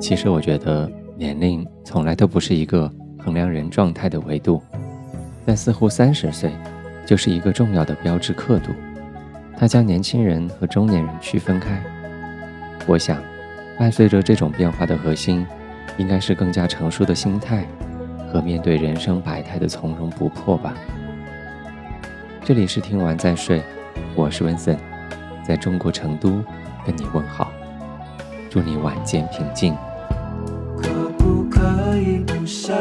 其实我觉得年龄从来都不是一个衡量人状态的维度，但似乎三十岁就是一个重要的标志刻度，它将年轻人和中年人区分开。我想，伴随着这种变化的核心，应该是更加成熟的心态和面对人生百态的从容不迫吧。这里是听完再睡，我是温森，在中国成都跟你问好，祝你晚间平静。可不可以不想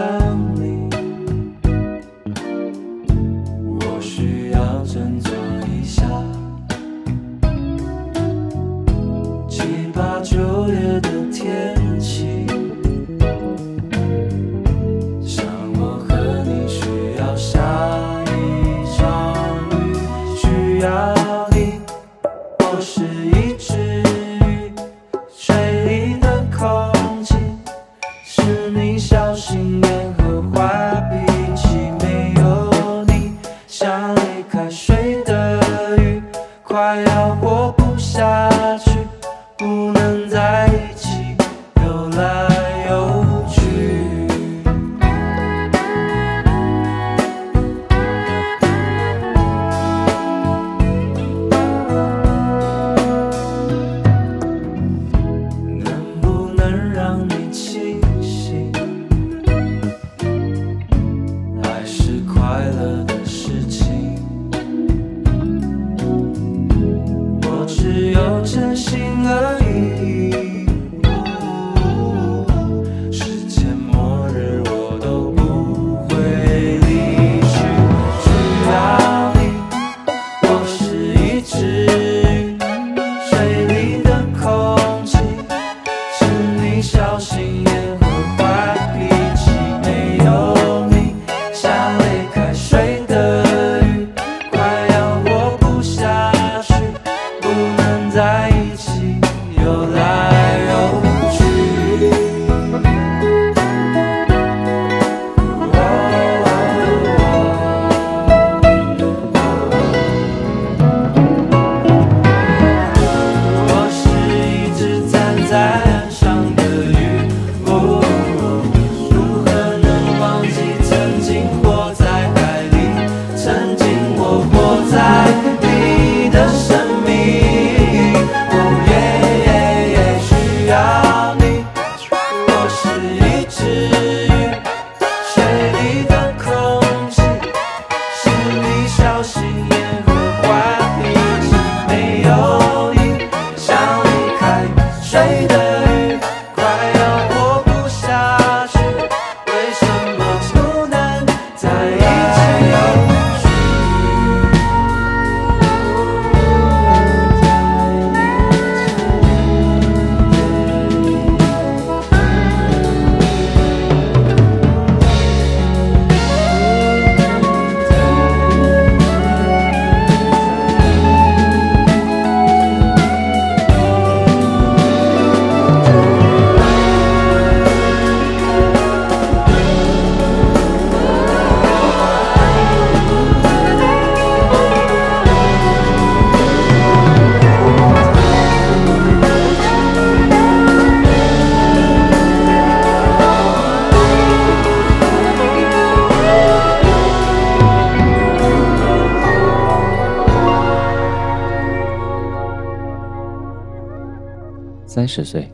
十岁，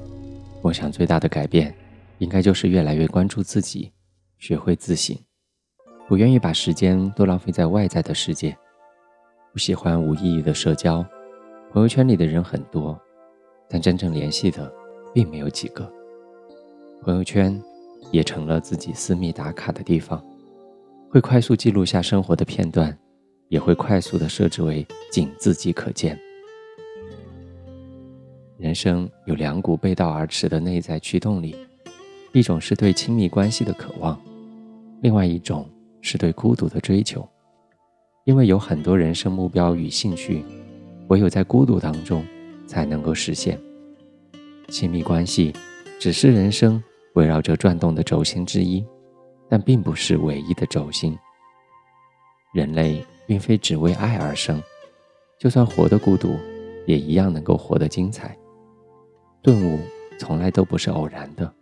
我想最大的改变，应该就是越来越关注自己，学会自省，不愿意把时间都浪费在外在的世界，不喜欢无意义的社交，朋友圈里的人很多，但真正联系的并没有几个。朋友圈也成了自己私密打卡的地方，会快速记录下生活的片段，也会快速的设置为仅自己可见。人生有两股背道而驰的内在驱动力，一种是对亲密关系的渴望，另外一种是对孤独的追求。因为有很多人生目标与兴趣，唯有在孤独当中，才能够实现。亲密关系只是人生围绕着转动的轴心之一，但并不是唯一的轴心。人类并非只为爱而生，就算活得孤独，也一样能够活得精彩。顿悟从来都不是偶然的，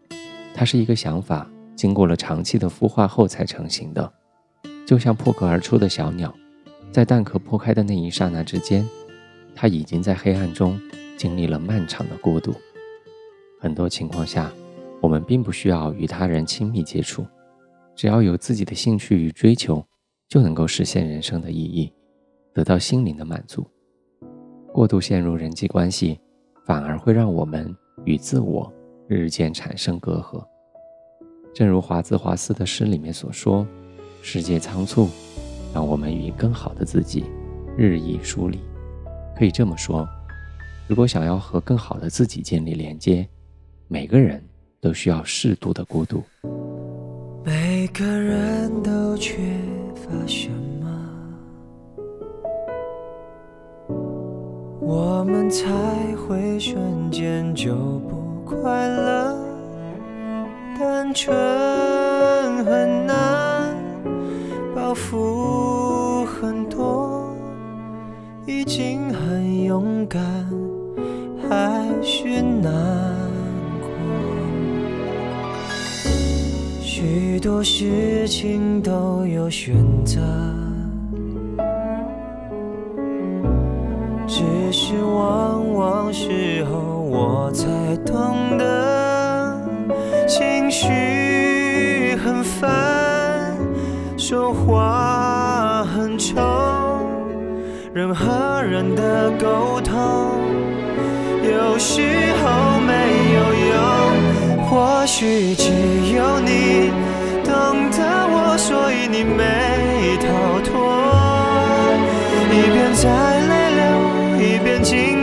它是一个想法经过了长期的孵化后才成型的，就像破壳而出的小鸟，在蛋壳破开的那一刹那之间，它已经在黑暗中经历了漫长的孤独。很多情况下，我们并不需要与他人亲密接触，只要有自己的兴趣与追求。就能够实现人生的意义，得到心灵的满足。过度陷入人际关系，反而会让我们与自我日渐产生隔阂。正如华兹华斯的诗里面所说：“世界仓促，让我们与更好的自己日益疏离。”可以这么说，如果想要和更好的自己建立连接，每个人都需要适度的孤独。每个人都缺。乏什么？我们才会瞬间就不快乐？单纯很难，包袱很多，已经很勇敢，还是难过。许多事情都有选择，懂得，情绪很烦，说话很冲，人和人的沟通有时候没有用，或许只有你。懂得我，所以你没逃脱。一边在泪流，一边紧，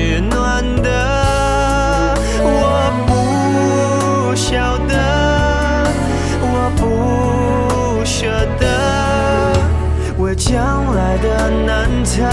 是暖的，我不晓得，我不舍得，为将来的难测，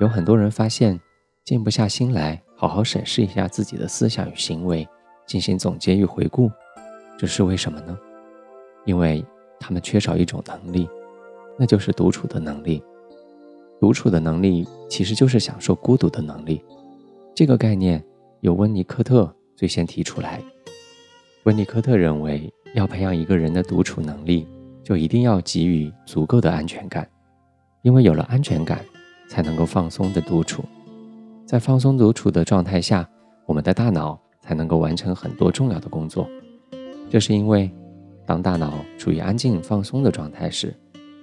有很多人发现静不下心来，好好审视一下自己的思想与行为，进行总结与回顾，这是为什么呢？因为他们缺少一种能力，那就是独处的能力。独处的能力其实就是享受孤独的能力。这个概念由温尼科特最先提出来。温尼科特认为，要培养一个人的独处能力，就一定要给予足够的安全感，因为有了安全感。才能够放松的独处，在放松独处的状态下，我们的大脑才能够完成很多重要的工作。这是因为，当大脑处于安静放松的状态时，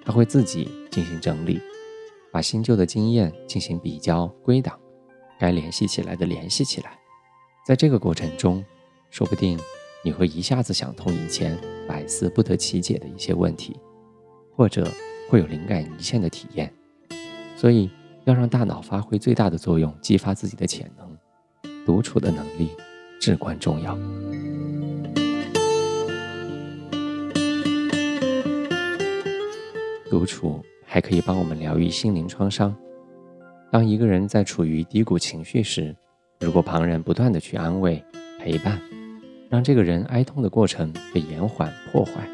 它会自己进行整理，把新旧的经验进行比较归档，该联系起来的联系起来。在这个过程中，说不定你会一下子想通以前百思不得其解的一些问题，或者会有灵感一现的体验。所以。要让大脑发挥最大的作用，激发自己的潜能，独处的能力至关重要。独处还可以帮我们疗愈心灵创伤。当一个人在处于低谷情绪时，如果旁人不断的去安慰、陪伴，让这个人哀痛的过程被延缓、破坏，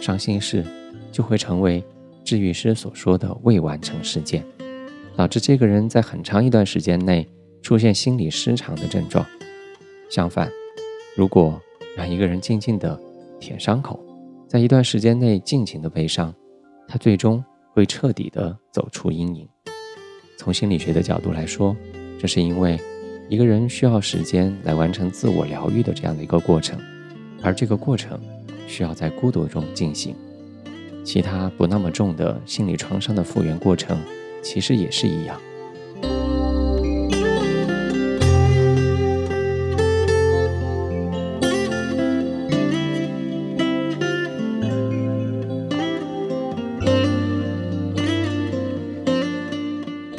伤心事就会成为治愈师所说的未完成事件。导致这个人在很长一段时间内出现心理失常的症状。相反，如果让一个人静静的舔伤口，在一段时间内尽情的悲伤，他最终会彻底的走出阴影。从心理学的角度来说，这是因为一个人需要时间来完成自我疗愈的这样的一个过程，而这个过程需要在孤独中进行。其他不那么重的心理创伤的复原过程。其实也是一样。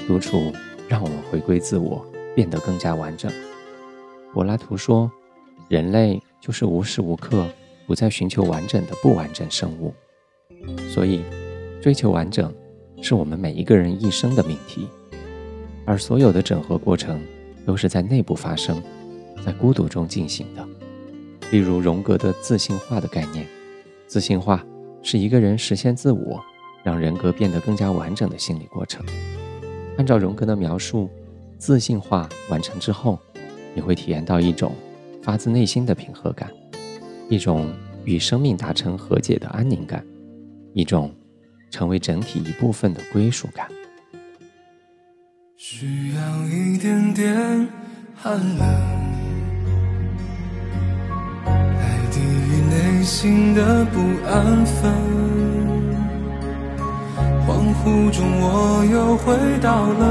独处让我们回归自我，变得更加完整。柏拉图说：“人类就是无时无刻不在寻求完整的不完整生物。”所以，追求完整。是我们每一个人一生的命题，而所有的整合过程都是在内部发生，在孤独中进行的。例如荣格的自信化的概念，自信化是一个人实现自我，让人格变得更加完整的心理过程。按照荣格的描述，自信化完成之后，你会体验到一种发自内心的平和感，一种与生命达成和解的安宁感，一种。成为整体一部分的归属感，需要一点点寒冷，来抵御内心的不安分。恍惚中，我又回到了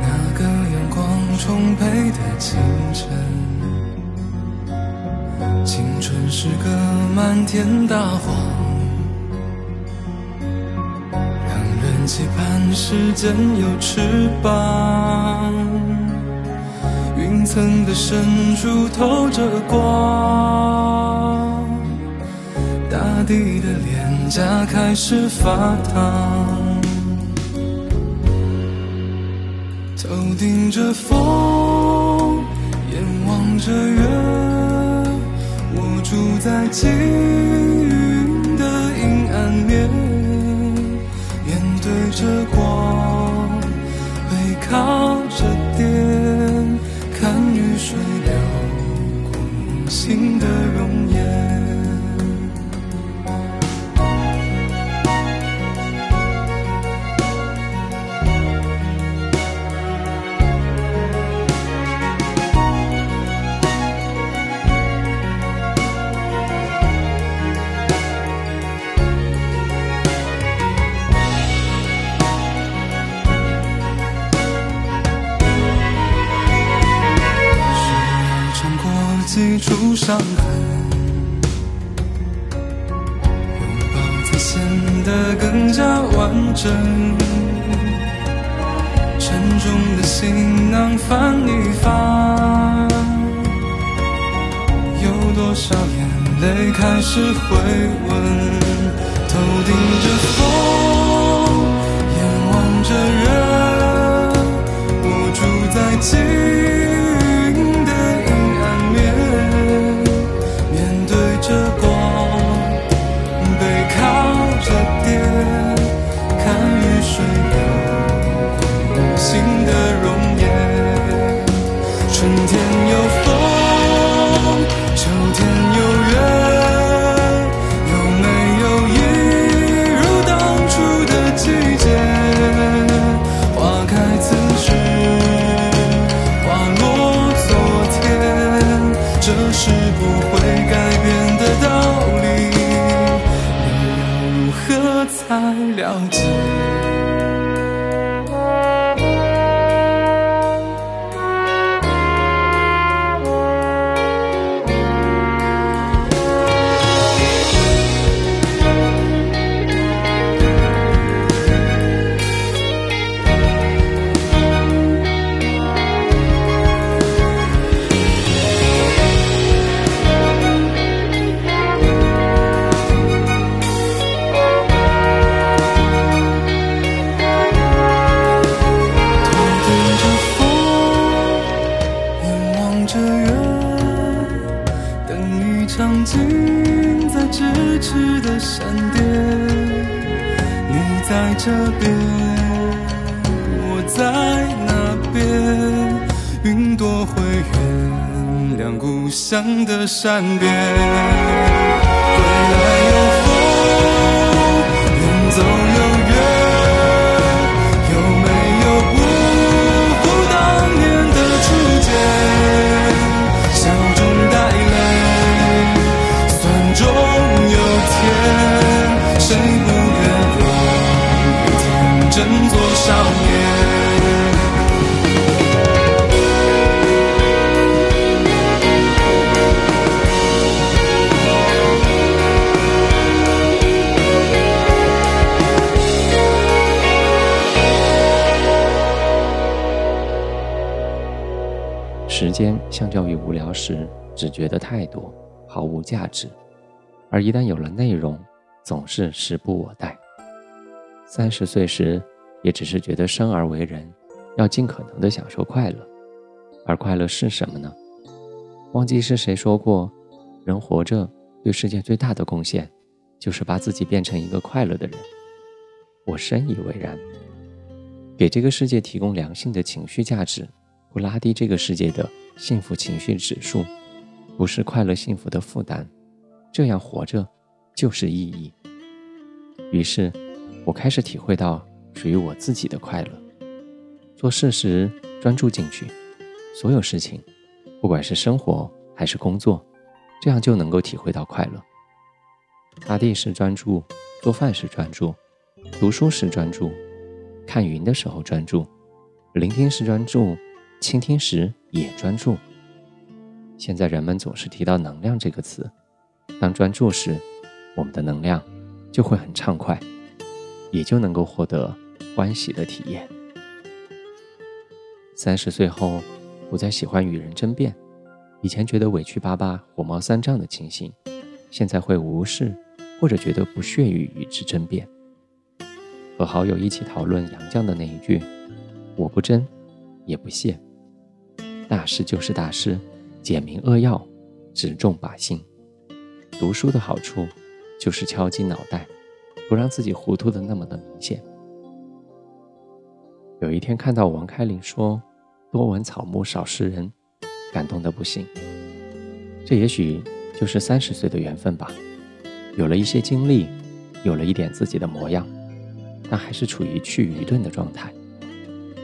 那个阳光充沛的清晨。青春是个漫天大谎，让人期盼时间有翅膀。云层的深处透着光，大地的脸颊开始发烫。头顶着风，眼望着月。住在积云的阴暗面，面对着光，背靠出伤痕，拥抱才显得更加完整。沉重的行囊翻一翻，有多少眼泪开始回温？头顶着风，眼望着人，我住在。静。故乡的山边，间相较于无聊时，只觉得太多，毫无价值；而一旦有了内容，总是时不我待。三十岁时，也只是觉得生而为人，要尽可能的享受快乐。而快乐是什么呢？忘记是谁说过，人活着对世界最大的贡献，就是把自己变成一个快乐的人。我深以为然。给这个世界提供良性的情绪价值。不拉低这个世界的幸福情绪指数，不是快乐幸福的负担，这样活着就是意义。于是，我开始体会到属于我自己的快乐。做事时专注进去，所有事情，不管是生活还是工作，这样就能够体会到快乐。擦地时专注，做饭时专注，读书时专注，看云的时候专注，聆听时专注。倾听时也专注。现在人们总是提到“能量”这个词，当专注时，我们的能量就会很畅快，也就能够获得欢喜的体验。三十岁后，不再喜欢与人争辩，以前觉得委屈巴巴、火冒三丈的情形，现在会无视或者觉得不屑于与之争辩。和好友一起讨论杨绛的那一句：“我不争，也不屑。”大师就是大师，简明扼要，只重靶心。读书的好处就是敲击脑袋，不让自己糊涂的那么的明显。有一天看到王开林说“多闻草木，少识人”，感动的不行。这也许就是三十岁的缘分吧。有了一些经历，有了一点自己的模样，但还是处于去愚钝的状态。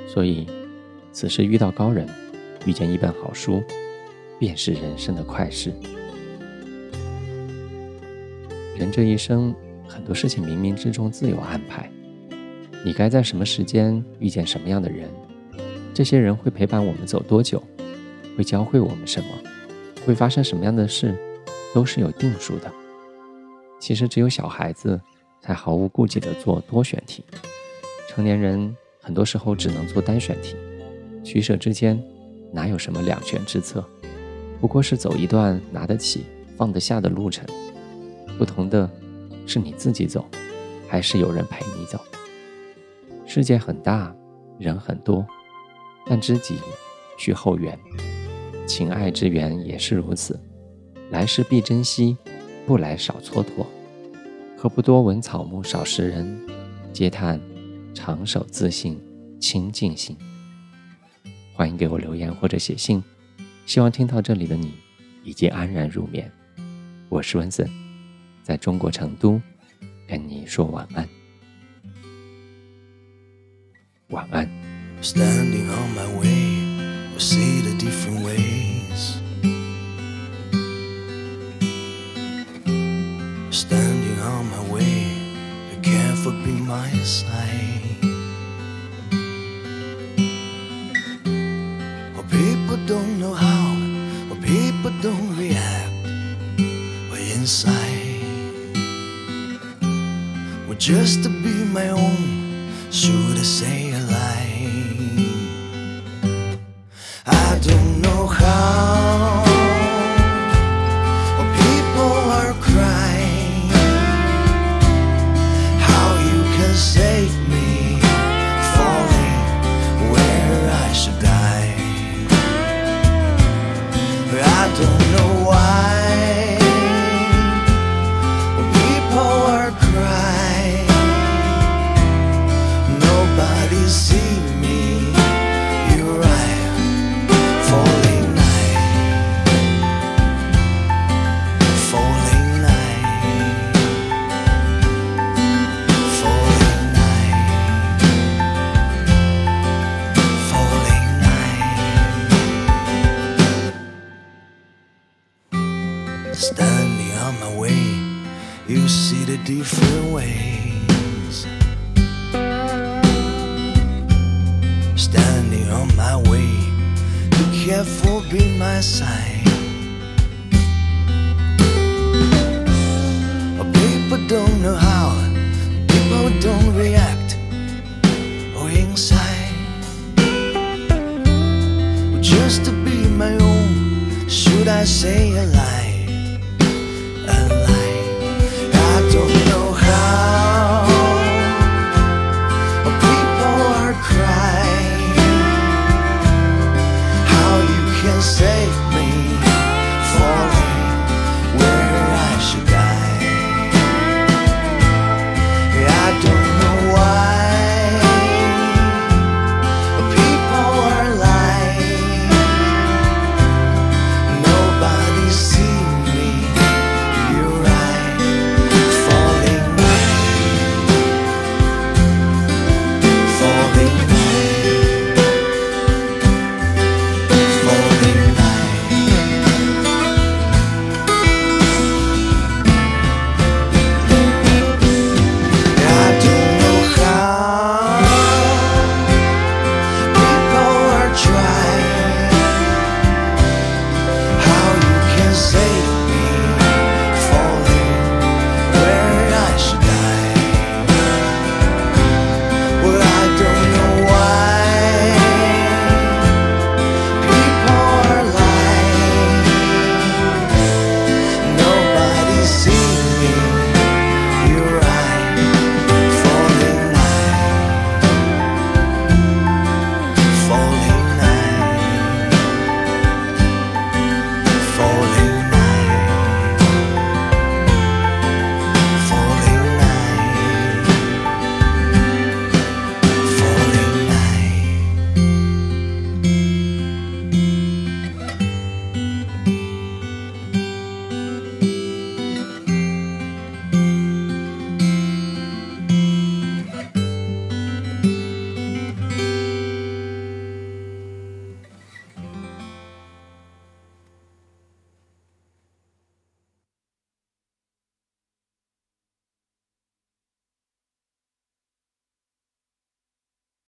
所以，此时遇到高人。遇见一本好书，便是人生的快事。人这一生，很多事情冥冥之中自有安排。你该在什么时间遇见什么样的人？这些人会陪伴我们走多久？会教会我们什么？会发生什么样的事？都是有定数的。其实，只有小孩子才毫无顾忌地做多选题，成年人很多时候只能做单选题，取舍之间。哪有什么两全之策？不过是走一段拿得起、放得下的路程。不同的是你自己走，还是有人陪你走。世界很大，人很多，但知己需后缘，情爱之缘也是如此。来时必珍惜，不来少蹉跎。何不多闻草木，少识人？嗟叹长守自信，清净心。欢迎给我留言或者写信，希望听到这里的你已经安然入眠。我是文森，在中国成都跟你说晚安，晚安。Standing on my way, be careful. careful be my side. inside. We're just about